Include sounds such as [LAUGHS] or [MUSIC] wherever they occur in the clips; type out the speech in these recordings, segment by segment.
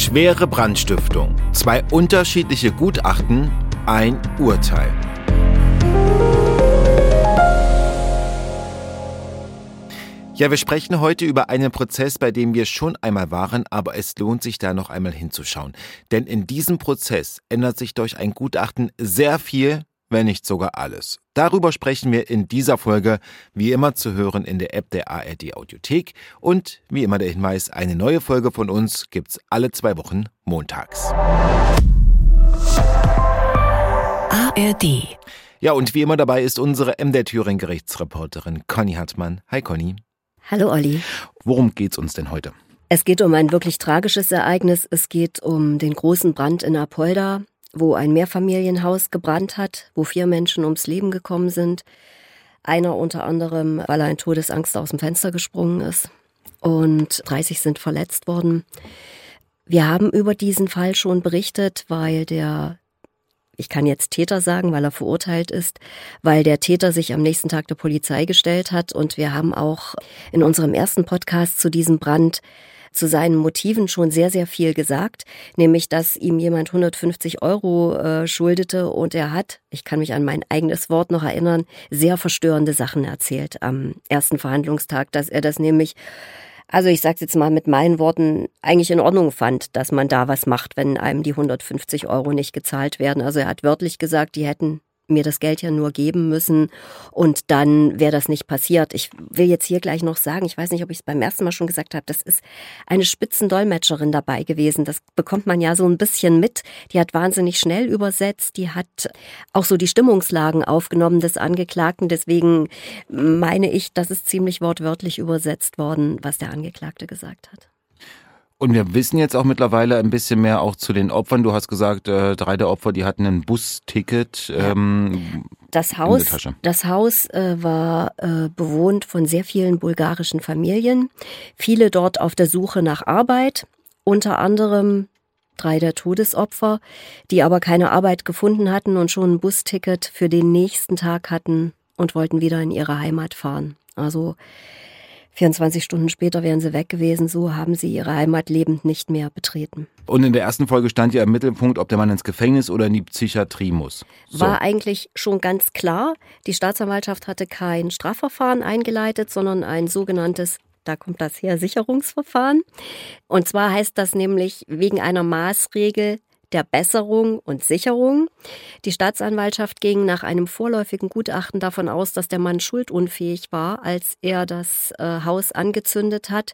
Schwere Brandstiftung. Zwei unterschiedliche Gutachten, ein Urteil. Ja, wir sprechen heute über einen Prozess, bei dem wir schon einmal waren, aber es lohnt sich da noch einmal hinzuschauen. Denn in diesem Prozess ändert sich durch ein Gutachten sehr viel, wenn nicht sogar alles. Darüber sprechen wir in dieser Folge, wie immer zu hören in der App der ARD Audiothek und wie immer der Hinweis, eine neue Folge von uns gibt's alle zwei Wochen montags. ARD. Ja, und wie immer dabei ist unsere MDR Thüringen Gerichtsreporterin Conny Hartmann. Hi Conny. Hallo Olli. Worum geht's uns denn heute? Es geht um ein wirklich tragisches Ereignis. Es geht um den großen Brand in Apolda, wo ein Mehrfamilienhaus gebrannt hat, wo vier Menschen ums Leben gekommen sind. Einer unter anderem, weil er in Todesangst aus dem Fenster gesprungen ist. Und 30 sind verletzt worden. Wir haben über diesen Fall schon berichtet, weil der ich kann jetzt Täter sagen, weil er verurteilt ist, weil der Täter sich am nächsten Tag der Polizei gestellt hat. Und wir haben auch in unserem ersten Podcast zu diesem Brand zu seinen Motiven schon sehr, sehr viel gesagt, nämlich dass ihm jemand 150 Euro äh, schuldete und er hat, ich kann mich an mein eigenes Wort noch erinnern, sehr verstörende Sachen erzählt am ersten Verhandlungstag, dass er das nämlich also ich sage jetzt mal mit meinen Worten, eigentlich in Ordnung fand, dass man da was macht, wenn einem die 150 Euro nicht gezahlt werden. Also er hat wörtlich gesagt, die hätten mir das Geld ja nur geben müssen und dann wäre das nicht passiert. Ich will jetzt hier gleich noch sagen, ich weiß nicht, ob ich es beim ersten Mal schon gesagt habe, das ist eine Spitzendolmetscherin dabei gewesen. Das bekommt man ja so ein bisschen mit. Die hat wahnsinnig schnell übersetzt, die hat auch so die Stimmungslagen aufgenommen des Angeklagten. Deswegen meine ich, das ist ziemlich wortwörtlich übersetzt worden, was der Angeklagte gesagt hat. Und wir wissen jetzt auch mittlerweile ein bisschen mehr auch zu den Opfern. Du hast gesagt, äh, drei der Opfer, die hatten ein Busticket. Ähm, das Haus, das Haus äh, war äh, bewohnt von sehr vielen bulgarischen Familien. Viele dort auf der Suche nach Arbeit. Unter anderem drei der Todesopfer, die aber keine Arbeit gefunden hatten und schon ein Busticket für den nächsten Tag hatten und wollten wieder in ihre Heimat fahren. Also 24 Stunden später wären sie weg gewesen, so haben sie ihre Heimat lebend nicht mehr betreten. Und in der ersten Folge stand ja im Mittelpunkt, ob der Mann ins Gefängnis oder in die Psychiatrie muss. So. War eigentlich schon ganz klar. Die Staatsanwaltschaft hatte kein Strafverfahren eingeleitet, sondern ein sogenanntes da kommt das her, Sicherungsverfahren. Und zwar heißt das nämlich wegen einer Maßregel der Besserung und Sicherung. Die Staatsanwaltschaft ging nach einem vorläufigen Gutachten davon aus, dass der Mann schuldunfähig war, als er das äh, Haus angezündet hat,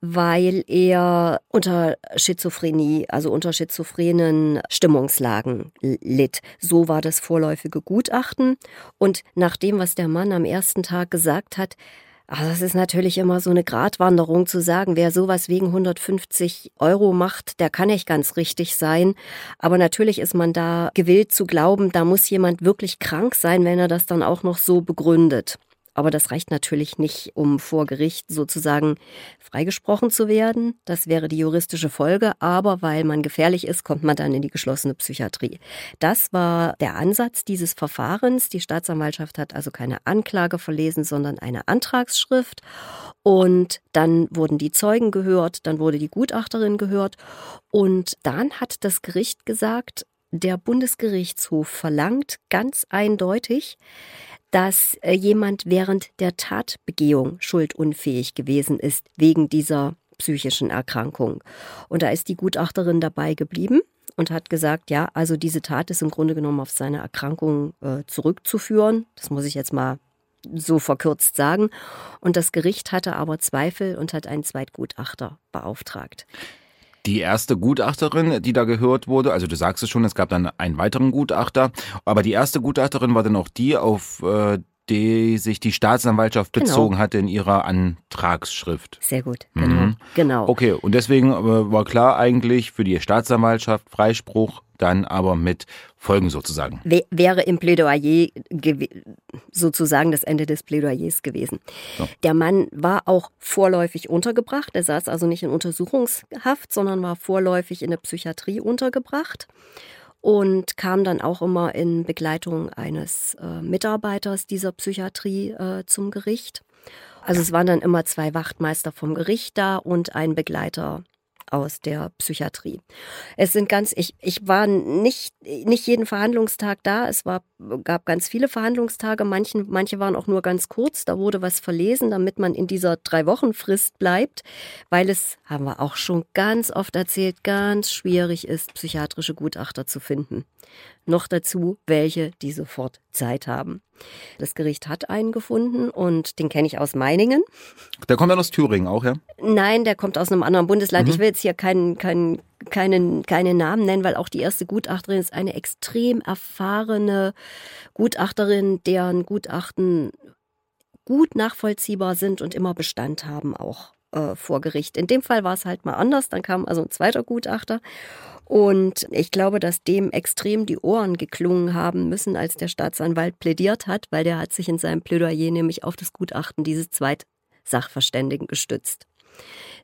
weil er unter Schizophrenie, also unter schizophrenen Stimmungslagen litt. So war das vorläufige Gutachten. Und nach dem, was der Mann am ersten Tag gesagt hat, Ach, das ist natürlich immer so eine Gratwanderung zu sagen, wer sowas wegen 150 Euro macht, der kann nicht ganz richtig sein. Aber natürlich ist man da gewillt zu glauben, da muss jemand wirklich krank sein, wenn er das dann auch noch so begründet. Aber das reicht natürlich nicht, um vor Gericht sozusagen freigesprochen zu werden. Das wäre die juristische Folge. Aber weil man gefährlich ist, kommt man dann in die geschlossene Psychiatrie. Das war der Ansatz dieses Verfahrens. Die Staatsanwaltschaft hat also keine Anklage verlesen, sondern eine Antragsschrift. Und dann wurden die Zeugen gehört, dann wurde die Gutachterin gehört. Und dann hat das Gericht gesagt, der Bundesgerichtshof verlangt ganz eindeutig, dass äh, jemand während der Tatbegehung schuldunfähig gewesen ist wegen dieser psychischen Erkrankung. Und da ist die Gutachterin dabei geblieben und hat gesagt, ja, also diese Tat ist im Grunde genommen auf seine Erkrankung äh, zurückzuführen. Das muss ich jetzt mal so verkürzt sagen. Und das Gericht hatte aber Zweifel und hat einen Zweitgutachter beauftragt. Die erste Gutachterin, die da gehört wurde, also du sagst es schon, es gab dann einen weiteren Gutachter, aber die erste Gutachterin war dann auch die, auf äh, die sich die Staatsanwaltschaft genau. bezogen genau. hatte in ihrer Antragsschrift. Sehr gut, genau. Mhm. genau. Okay, und deswegen äh, war klar eigentlich für die Staatsanwaltschaft Freispruch dann aber mit Folgen sozusagen. Wäre im Plädoyer sozusagen das Ende des Plädoyers gewesen. So. Der Mann war auch vorläufig untergebracht. Er saß also nicht in Untersuchungshaft, sondern war vorläufig in der Psychiatrie untergebracht und kam dann auch immer in Begleitung eines äh, Mitarbeiters dieser Psychiatrie äh, zum Gericht. Also es waren dann immer zwei Wachtmeister vom Gericht da und ein Begleiter aus der Psychiatrie. Es sind ganz, ich, ich war nicht, nicht jeden Verhandlungstag da. Es war, gab ganz viele Verhandlungstage. Manchen, manche waren auch nur ganz kurz. Da wurde was verlesen, damit man in dieser drei Wochen Frist bleibt, weil es, haben wir auch schon ganz oft erzählt, ganz schwierig ist, psychiatrische Gutachter zu finden. Noch dazu welche, die sofort Zeit haben. Das Gericht hat einen gefunden und den kenne ich aus Meiningen. Der kommt dann aus Thüringen auch, ja? Nein, der kommt aus einem anderen Bundesland. Mhm. Ich will jetzt hier keinen, keinen, keinen, keine Namen nennen, weil auch die erste Gutachterin ist eine extrem erfahrene Gutachterin, deren Gutachten gut nachvollziehbar sind und immer Bestand haben auch äh, vor Gericht. In dem Fall war es halt mal anders. Dann kam also ein zweiter Gutachter und ich glaube, dass dem extrem die Ohren geklungen haben müssen, als der Staatsanwalt plädiert hat, weil der hat sich in seinem Plädoyer nämlich auf das Gutachten dieses Zweitsachverständigen gestützt.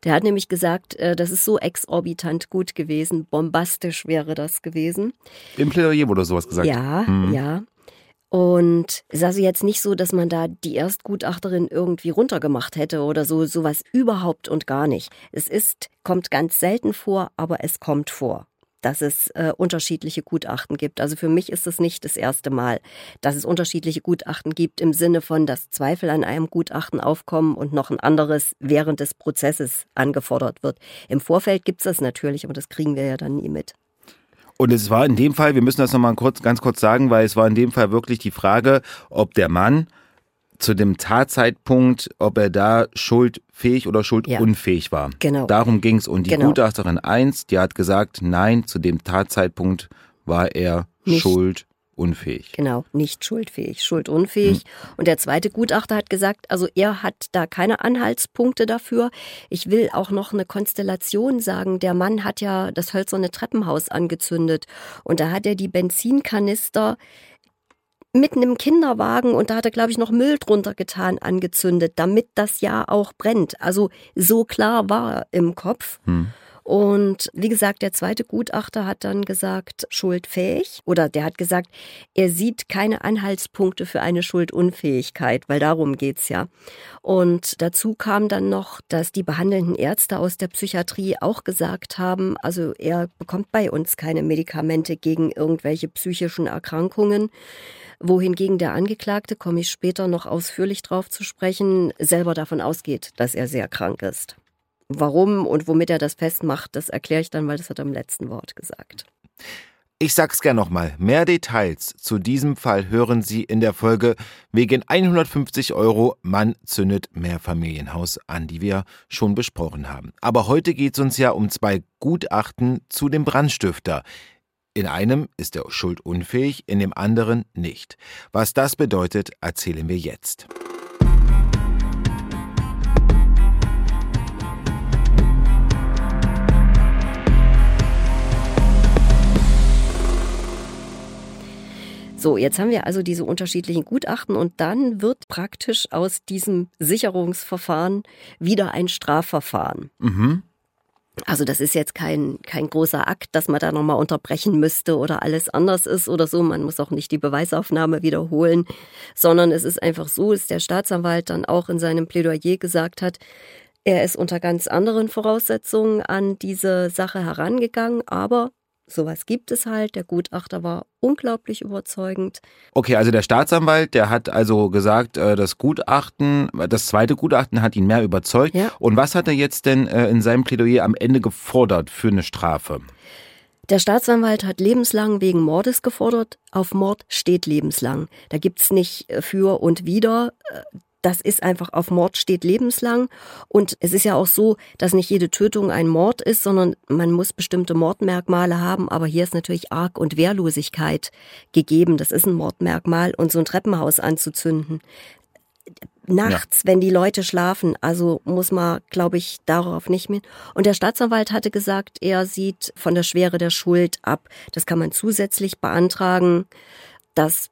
Der hat nämlich gesagt, äh, das ist so exorbitant gut gewesen, bombastisch wäre das gewesen. Im Plädoyer wurde sowas gesagt. Ja, hm. ja. Und es ist also jetzt nicht so, dass man da die Erstgutachterin irgendwie runtergemacht hätte oder so, sowas überhaupt und gar nicht. Es ist, kommt ganz selten vor, aber es kommt vor dass es äh, unterschiedliche Gutachten gibt. Also für mich ist es nicht das erste Mal, dass es unterschiedliche Gutachten gibt im Sinne von, dass Zweifel an einem Gutachten aufkommen und noch ein anderes während des Prozesses angefordert wird. Im Vorfeld gibt es das natürlich, aber das kriegen wir ja dann nie mit. Und es war in dem Fall, wir müssen das nochmal kurz, ganz kurz sagen, weil es war in dem Fall wirklich die Frage, ob der Mann zu dem Tatzeitpunkt, ob er da schuldfähig oder schuldunfähig ja. war. Genau. Darum ging es. Und die genau. Gutachterin 1, die hat gesagt, nein, zu dem Tatzeitpunkt war er Nicht. schuldunfähig. Genau, nicht schuldfähig, schuldunfähig. Hm. Und der zweite Gutachter hat gesagt, also er hat da keine Anhaltspunkte dafür. Ich will auch noch eine Konstellation sagen. Der Mann hat ja das hölzerne Treppenhaus angezündet und da hat er die Benzinkanister mitten im Kinderwagen und da hat er, glaube ich, noch Müll drunter getan, angezündet, damit das ja auch brennt. Also so klar war er im Kopf. Hm. Und wie gesagt, der zweite Gutachter hat dann gesagt, schuldfähig. Oder der hat gesagt, er sieht keine Anhaltspunkte für eine Schuldunfähigkeit, weil darum geht's ja. Und dazu kam dann noch, dass die behandelnden Ärzte aus der Psychiatrie auch gesagt haben, also er bekommt bei uns keine Medikamente gegen irgendwelche psychischen Erkrankungen wohingegen der Angeklagte, komme ich später noch ausführlich drauf zu sprechen, selber davon ausgeht, dass er sehr krank ist. Warum und womit er das festmacht, das erkläre ich dann, weil das hat er im letzten Wort gesagt. Ich sag's gern nochmal. Mehr Details zu diesem Fall hören Sie in der Folge wegen 150 Euro Mann zündet Mehrfamilienhaus an, die wir schon besprochen haben. Aber heute geht's uns ja um zwei Gutachten zu dem Brandstifter. In einem ist er schuldunfähig, in dem anderen nicht. Was das bedeutet, erzählen wir jetzt. So, jetzt haben wir also diese unterschiedlichen Gutachten und dann wird praktisch aus diesem Sicherungsverfahren wieder ein Strafverfahren. Mhm. Also das ist jetzt kein, kein großer Akt, dass man da nochmal unterbrechen müsste oder alles anders ist oder so. Man muss auch nicht die Beweisaufnahme wiederholen, sondern es ist einfach so, dass der Staatsanwalt dann auch in seinem Plädoyer gesagt hat, er ist unter ganz anderen Voraussetzungen an diese Sache herangegangen, aber Sowas gibt es halt. Der Gutachter war unglaublich überzeugend. Okay, also der Staatsanwalt, der hat also gesagt, äh, das Gutachten, das zweite Gutachten hat ihn mehr überzeugt. Ja. Und was hat er jetzt denn äh, in seinem Plädoyer am Ende gefordert für eine Strafe? Der Staatsanwalt hat lebenslang wegen Mordes gefordert. Auf Mord steht lebenslang. Da gibt's nicht äh, für und wieder das ist einfach auf Mord steht lebenslang. Und es ist ja auch so, dass nicht jede Tötung ein Mord ist, sondern man muss bestimmte Mordmerkmale haben. Aber hier ist natürlich Arg und Wehrlosigkeit gegeben. Das ist ein Mordmerkmal. Und so ein Treppenhaus anzuzünden, nachts, ja. wenn die Leute schlafen. Also muss man, glaube ich, darauf nicht mehr. Und der Staatsanwalt hatte gesagt, er sieht von der Schwere der Schuld ab. Das kann man zusätzlich beantragen. Das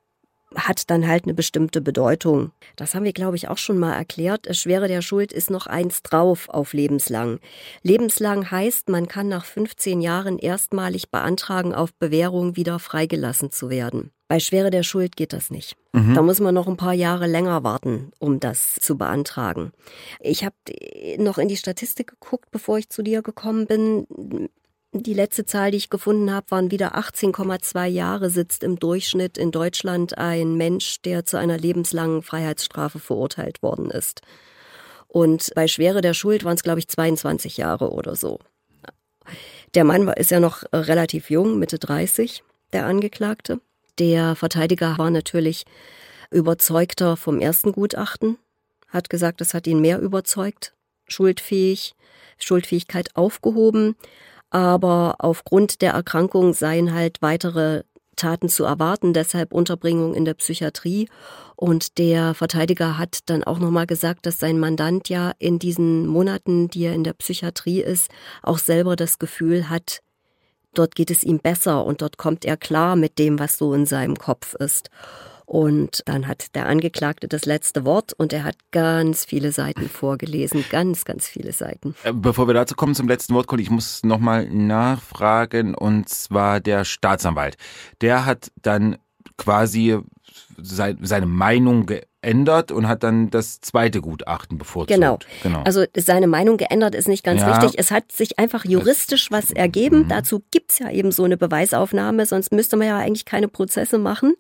hat dann halt eine bestimmte Bedeutung. Das haben wir, glaube ich, auch schon mal erklärt. Das Schwere der Schuld ist noch eins drauf auf lebenslang. Lebenslang heißt, man kann nach 15 Jahren erstmalig beantragen, auf Bewährung wieder freigelassen zu werden. Bei Schwere der Schuld geht das nicht. Mhm. Da muss man noch ein paar Jahre länger warten, um das zu beantragen. Ich habe noch in die Statistik geguckt, bevor ich zu dir gekommen bin. Die letzte Zahl, die ich gefunden habe, waren wieder 18,2 Jahre sitzt im Durchschnitt in Deutschland ein Mensch, der zu einer lebenslangen Freiheitsstrafe verurteilt worden ist. Und bei Schwere der Schuld waren es, glaube ich, 22 Jahre oder so. Der Mann ist ja noch relativ jung, Mitte 30, der Angeklagte. Der Verteidiger war natürlich überzeugter vom ersten Gutachten, hat gesagt, es hat ihn mehr überzeugt, schuldfähig, Schuldfähigkeit aufgehoben aber aufgrund der Erkrankung seien halt weitere Taten zu erwarten, deshalb Unterbringung in der Psychiatrie. Und der Verteidiger hat dann auch nochmal gesagt, dass sein Mandant ja in diesen Monaten, die er in der Psychiatrie ist, auch selber das Gefühl hat, dort geht es ihm besser und dort kommt er klar mit dem, was so in seinem Kopf ist. Und dann hat der Angeklagte das letzte Wort und er hat ganz viele Seiten vorgelesen, ganz, ganz viele Seiten. Äh, bevor wir dazu kommen zum letzten Wort, ich muss nochmal nachfragen und zwar der Staatsanwalt. Der hat dann quasi seine Meinung geändert und hat dann das zweite Gutachten bevorzugt. Genau. genau. Also seine Meinung geändert ist nicht ganz ja. richtig. Es hat sich einfach juristisch was ergeben. Mhm. Dazu gibt's ja eben so eine Beweisaufnahme, sonst müsste man ja eigentlich keine Prozesse machen.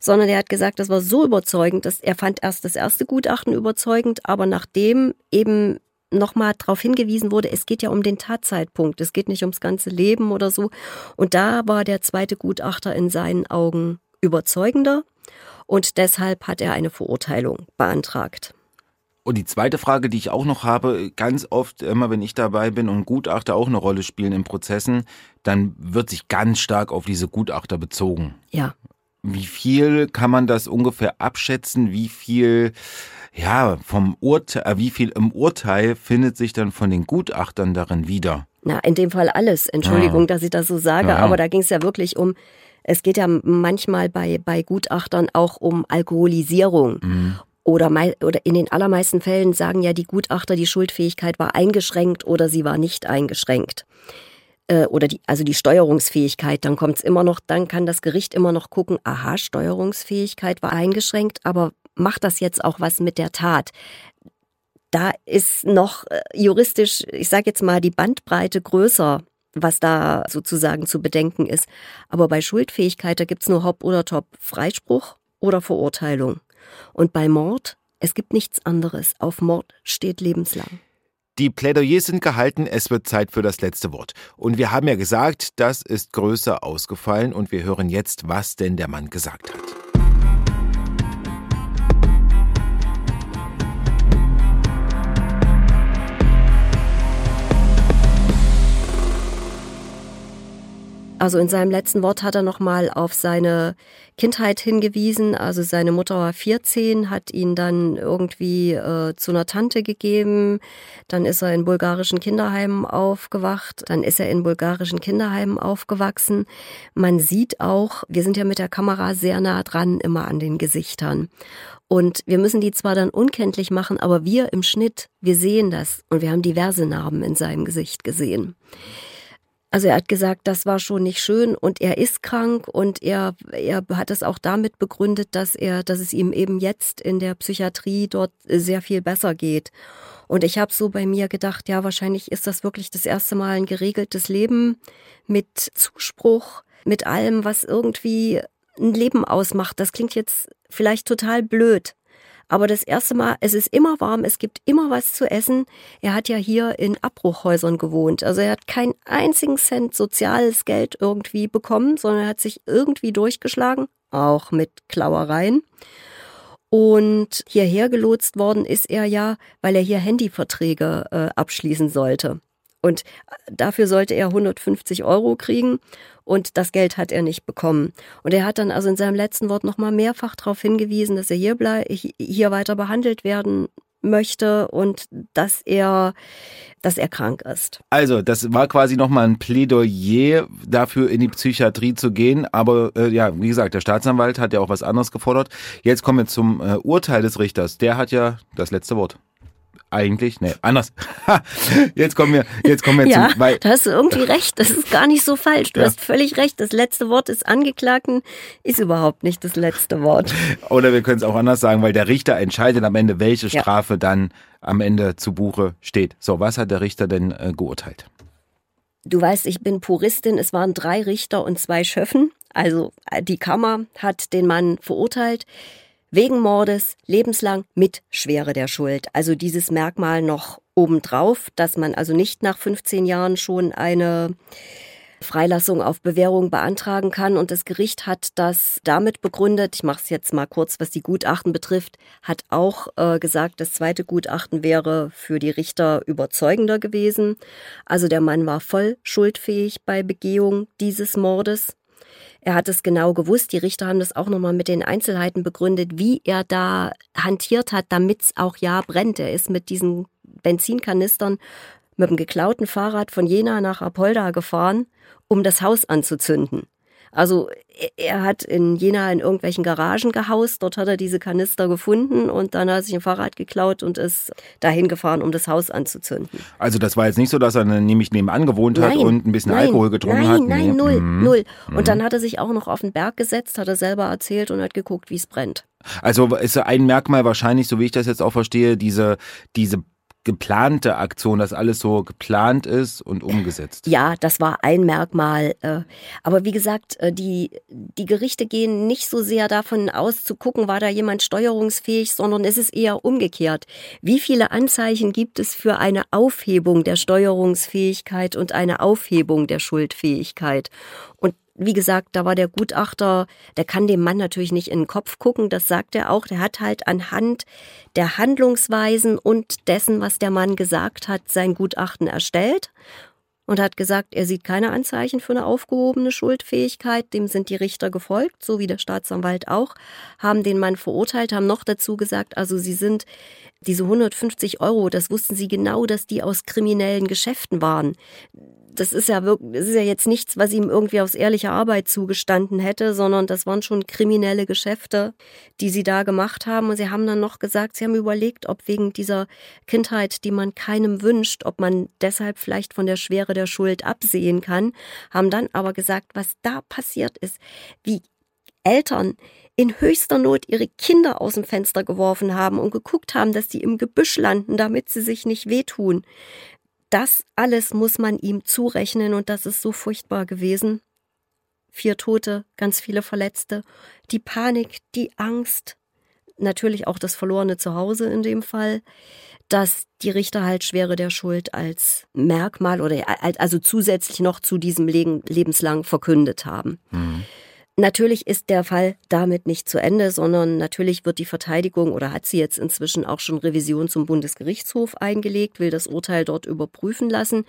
Sondern er hat gesagt, das war so überzeugend, dass er fand erst das erste Gutachten überzeugend, aber nachdem eben nochmal darauf hingewiesen wurde, es geht ja um den Tatzeitpunkt, es geht nicht ums ganze Leben oder so. Und da war der zweite Gutachter in seinen Augen überzeugender und deshalb hat er eine Verurteilung beantragt. Und die zweite Frage, die ich auch noch habe, ganz oft, immer wenn ich dabei bin und Gutachter auch eine Rolle spielen in Prozessen, dann wird sich ganz stark auf diese Gutachter bezogen. Ja. Wie viel kann man das ungefähr abschätzen? Wie viel, ja, vom Urteil, äh, wie viel im Urteil findet sich dann von den Gutachtern darin wieder? Na, in dem Fall alles. Entschuldigung, ja. dass ich das so sage, ja. aber da ging es ja wirklich um es geht ja manchmal bei, bei Gutachtern auch um Alkoholisierung. Mhm. Oder, oder in den allermeisten Fällen sagen ja die Gutachter, die Schuldfähigkeit war eingeschränkt oder sie war nicht eingeschränkt. Äh, oder die, also die Steuerungsfähigkeit, dann kommt es immer noch, dann kann das Gericht immer noch gucken, aha, Steuerungsfähigkeit war eingeschränkt, aber macht das jetzt auch was mit der Tat? Da ist noch äh, juristisch, ich sage jetzt mal, die Bandbreite größer was da sozusagen zu bedenken ist. Aber bei Schuldfähigkeit, da gibt's nur Hop oder Top, Freispruch oder Verurteilung. Und bei Mord, es gibt nichts anderes. Auf Mord steht lebenslang. Die Plädoyers sind gehalten, es wird Zeit für das letzte Wort. Und wir haben ja gesagt, das ist größer ausgefallen und wir hören jetzt, was denn der Mann gesagt hat. Also in seinem letzten Wort hat er nochmal auf seine Kindheit hingewiesen. Also seine Mutter war 14, hat ihn dann irgendwie äh, zu einer Tante gegeben. Dann ist er in bulgarischen Kinderheimen aufgewacht. Dann ist er in bulgarischen Kinderheimen aufgewachsen. Man sieht auch, wir sind ja mit der Kamera sehr nah dran immer an den Gesichtern. Und wir müssen die zwar dann unkenntlich machen, aber wir im Schnitt, wir sehen das. Und wir haben diverse Narben in seinem Gesicht gesehen. Also er hat gesagt, das war schon nicht schön und er ist krank und er, er hat es auch damit begründet, dass er, dass es ihm eben jetzt in der Psychiatrie dort sehr viel besser geht. Und ich habe so bei mir gedacht, ja, wahrscheinlich ist das wirklich das erste Mal ein geregeltes Leben mit Zuspruch, mit allem, was irgendwie ein Leben ausmacht. Das klingt jetzt vielleicht total blöd, aber das erste Mal, es ist immer warm, es gibt immer was zu essen. Er hat ja hier in Abbruchhäusern gewohnt. Also er hat keinen einzigen Cent soziales Geld irgendwie bekommen, sondern er hat sich irgendwie durchgeschlagen, auch mit Klauereien. Und hierher gelotst worden ist er ja, weil er hier Handyverträge äh, abschließen sollte. Und dafür sollte er 150 Euro kriegen und das Geld hat er nicht bekommen. Und er hat dann also in seinem letzten Wort nochmal mehrfach darauf hingewiesen, dass er hier, bleib, hier weiter behandelt werden möchte und dass er, dass er krank ist. Also, das war quasi nochmal ein Plädoyer dafür, in die Psychiatrie zu gehen. Aber äh, ja, wie gesagt, der Staatsanwalt hat ja auch was anderes gefordert. Jetzt kommen wir zum äh, Urteil des Richters. Der hat ja das letzte Wort. Eigentlich, nee, anders. [LAUGHS] jetzt kommen wir, jetzt kommen wir ja, zum, weil, da hast du irgendwie recht. Das ist gar nicht so falsch. Du ja. hast völlig recht. Das letzte Wort des Angeklagten ist überhaupt nicht das letzte Wort. Oder wir können es auch anders sagen, weil der Richter entscheidet am Ende, welche Strafe ja. dann am Ende zu Buche steht. So, was hat der Richter denn äh, geurteilt? Du weißt, ich bin Puristin. Es waren drei Richter und zwei Schöffen. Also äh, die Kammer hat den Mann verurteilt wegen Mordes lebenslang mit Schwere der Schuld. Also dieses Merkmal noch obendrauf, dass man also nicht nach 15 Jahren schon eine Freilassung auf Bewährung beantragen kann. Und das Gericht hat das damit begründet, ich mache es jetzt mal kurz, was die Gutachten betrifft, hat auch äh, gesagt, das zweite Gutachten wäre für die Richter überzeugender gewesen. Also der Mann war voll schuldfähig bei Begehung dieses Mordes. Er hat es genau gewusst. Die Richter haben das auch nochmal mit den Einzelheiten begründet, wie er da hantiert hat, damit es auch ja brennt. Er ist mit diesen Benzinkanistern mit dem geklauten Fahrrad von Jena nach Apolda gefahren, um das Haus anzuzünden. Also er hat in Jena in irgendwelchen Garagen gehaust, dort hat er diese Kanister gefunden und dann hat er sich ein Fahrrad geklaut und ist dahin gefahren, um das Haus anzuzünden. Also das war jetzt nicht so, dass er nämlich nebenan gewohnt hat nein, und ein bisschen nein, Alkohol getrunken nein, hat? Nein, nein, null, mhm. null. Und mhm. dann hat er sich auch noch auf den Berg gesetzt, hat er selber erzählt und hat geguckt, wie es brennt. Also ist ein Merkmal wahrscheinlich, so wie ich das jetzt auch verstehe, diese, diese geplante Aktion, dass alles so geplant ist und umgesetzt. Ja, das war ein Merkmal. Äh, aber wie gesagt, äh, die, die Gerichte gehen nicht so sehr davon aus, zu gucken, war da jemand steuerungsfähig, sondern es ist eher umgekehrt. Wie viele Anzeichen gibt es für eine Aufhebung der Steuerungsfähigkeit und eine Aufhebung der Schuldfähigkeit? Und wie gesagt, da war der Gutachter, der kann dem Mann natürlich nicht in den Kopf gucken, das sagt er auch. Der hat halt anhand der Handlungsweisen und dessen, was der Mann gesagt hat, sein Gutachten erstellt und hat gesagt, er sieht keine Anzeichen für eine aufgehobene Schuldfähigkeit. Dem sind die Richter gefolgt, so wie der Staatsanwalt auch, haben den Mann verurteilt, haben noch dazu gesagt, also sie sind diese 150 Euro, das wussten sie genau, dass die aus kriminellen Geschäften waren das ist ja wirklich, das ist ja jetzt nichts, was ihm irgendwie aus ehrlicher Arbeit zugestanden hätte, sondern das waren schon kriminelle Geschäfte, die sie da gemacht haben. Und sie haben dann noch gesagt, sie haben überlegt, ob wegen dieser Kindheit, die man keinem wünscht, ob man deshalb vielleicht von der Schwere der Schuld absehen kann, haben dann aber gesagt, was da passiert ist, wie Eltern in höchster Not ihre Kinder aus dem Fenster geworfen haben und geguckt haben, dass die im Gebüsch landen, damit sie sich nicht wehtun. Das alles muss man ihm zurechnen und das ist so furchtbar gewesen. Vier Tote, ganz viele Verletzte, die Panik, die Angst, natürlich auch das verlorene Zuhause in dem Fall, dass die Richter halt Schwere der Schuld als Merkmal oder also zusätzlich noch zu diesem lebenslang verkündet haben. Mhm. Natürlich ist der Fall damit nicht zu Ende, sondern natürlich wird die Verteidigung oder hat sie jetzt inzwischen auch schon Revision zum Bundesgerichtshof eingelegt, will das Urteil dort überprüfen lassen.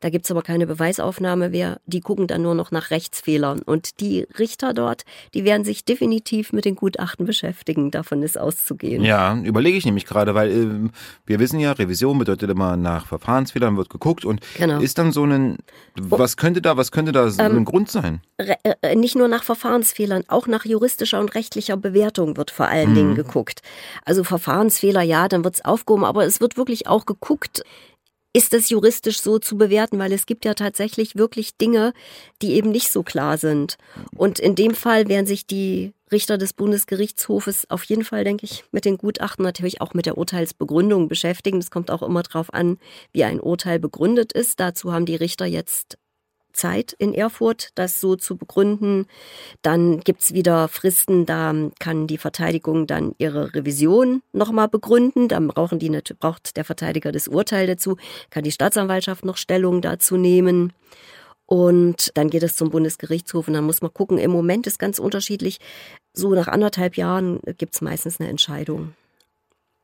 Da gibt's aber keine Beweisaufnahme mehr. Die gucken dann nur noch nach Rechtsfehlern. Und die Richter dort, die werden sich definitiv mit den Gutachten beschäftigen. Davon ist auszugehen. Ja, überlege ich nämlich gerade, weil äh, wir wissen ja, Revision bedeutet immer nach Verfahrensfehlern wird geguckt und genau. ist dann so ein, was könnte da, was könnte da so ähm, ein Grund sein? Äh, nicht nur nach Verfahrensfehlern, Verfahrensfehlern, auch nach juristischer und rechtlicher Bewertung wird vor allen mhm. Dingen geguckt. Also Verfahrensfehler, ja, dann wird es aufgehoben, aber es wird wirklich auch geguckt, ist es juristisch so zu bewerten, weil es gibt ja tatsächlich wirklich Dinge, die eben nicht so klar sind. Und in dem Fall werden sich die Richter des Bundesgerichtshofes auf jeden Fall, denke ich, mit den Gutachten natürlich auch mit der Urteilsbegründung beschäftigen. Es kommt auch immer darauf an, wie ein Urteil begründet ist. Dazu haben die Richter jetzt Zeit in Erfurt, das so zu begründen. Dann gibt's wieder Fristen, da kann die Verteidigung dann ihre Revision nochmal begründen. Dann brauchen die, braucht der Verteidiger das Urteil dazu, kann die Staatsanwaltschaft noch Stellung dazu nehmen. Und dann geht es zum Bundesgerichtshof und dann muss man gucken. Im Moment ist ganz unterschiedlich. So nach anderthalb Jahren gibt's meistens eine Entscheidung.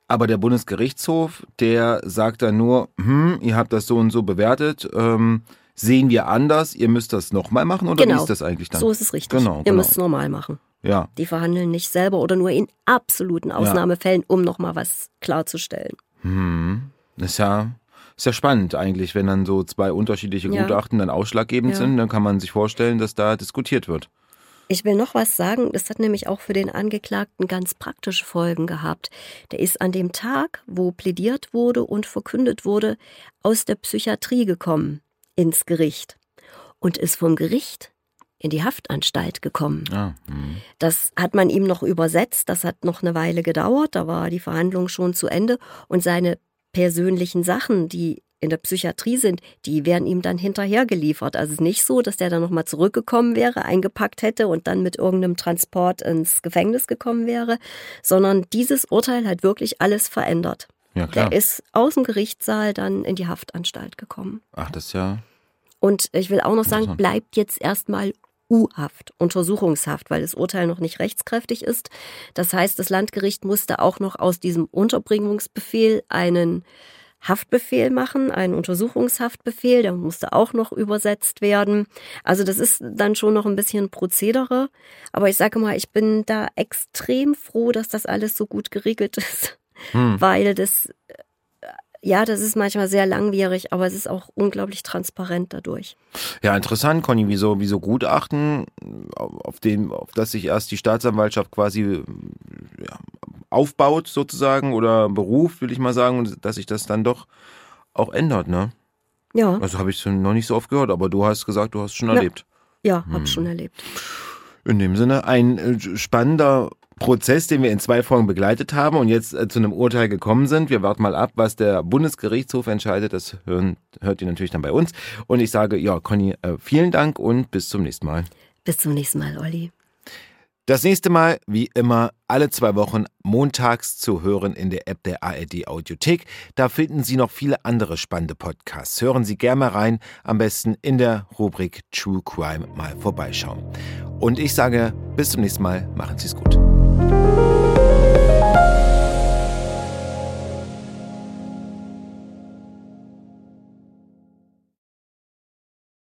Aber der Bundesgerichtshof, der sagt dann nur, hm, ihr habt das so und so bewertet. Ähm sehen wir anders, ihr müsst das nochmal machen oder genau. wie ist das eigentlich dann? So ist es richtig. Genau, ihr genau. müsst es normal machen. Ja. Die verhandeln nicht selber oder nur in absoluten Ausnahmefällen, um nochmal was klarzustellen. Hm. Das ist ja, ist ja spannend eigentlich, wenn dann so zwei unterschiedliche Ja. Gutachten dann ausschlaggebend Ja. sind, dann kann man sich vorstellen, dass da diskutiert wird. Ich will noch was sagen. Das hat nämlich auch für den Angeklagten ganz praktische Folgen gehabt. Der ist an dem Tag, wo plädiert wurde und verkündet wurde, aus der Psychiatrie gekommen ins Gericht und ist vom Gericht in die Haftanstalt gekommen. Ah, hm. Das hat man ihm noch übersetzt. Das hat noch eine Weile gedauert. Da war die Verhandlung schon zu Ende und seine persönlichen Sachen, die in der Psychiatrie sind, die werden ihm dann hinterher geliefert. Also es ist nicht so, dass der dann nochmal zurückgekommen wäre, eingepackt hätte und dann mit irgendeinem Transport ins Gefängnis gekommen wäre, sondern dieses Urteil hat wirklich alles verändert. Ja, klar. Der ist aus dem Gerichtssaal dann in die Haftanstalt gekommen. Ach, das ist ja. Und ich will auch noch sagen, bleibt jetzt erstmal U-Haft, Untersuchungshaft, weil das Urteil noch nicht rechtskräftig ist. Das heißt, das Landgericht musste auch noch aus diesem Unterbringungsbefehl einen Haftbefehl machen, einen Untersuchungshaftbefehl, der musste auch noch übersetzt werden. Also das ist dann schon noch ein bisschen Prozedere. Aber ich sage mal, ich bin da extrem froh, dass das alles so gut geregelt ist, Hm. weil das, ja, das ist manchmal sehr langwierig, aber es ist auch unglaublich transparent dadurch. Ja, interessant, Conny, wieso, wieso Gutachten, auf, dem, auf das sich erst die Staatsanwaltschaft quasi ja, aufbaut, sozusagen, oder Beruf, will ich mal sagen, und dass sich das dann doch auch ändert, ne? Ja, Also habe ich noch nicht so oft gehört, aber du hast gesagt, du hast es schon Ja. erlebt. ja, Hm. hab schon erlebt. In dem Sinne ein äh, spannender Prozess, den wir in zwei Folgen begleitet haben und jetzt äh, zu einem Urteil gekommen sind. Wir warten mal ab, was der Bundesgerichtshof entscheidet. Das hören, hört ihr natürlich dann bei uns. Und ich sage, ja, Conny, äh, vielen Dank und bis zum nächsten Mal. Bis zum nächsten Mal, Olli. Das nächste Mal, wie immer, alle zwei Wochen montags zu hören in der App der ARD Audiothek. Da finden Sie noch viele andere spannende Podcasts. Hören Sie gerne mal rein, am besten in der Rubrik True Crime mal vorbeischauen. Und ich sage bis zum nächsten Mal, machen Sie es gut.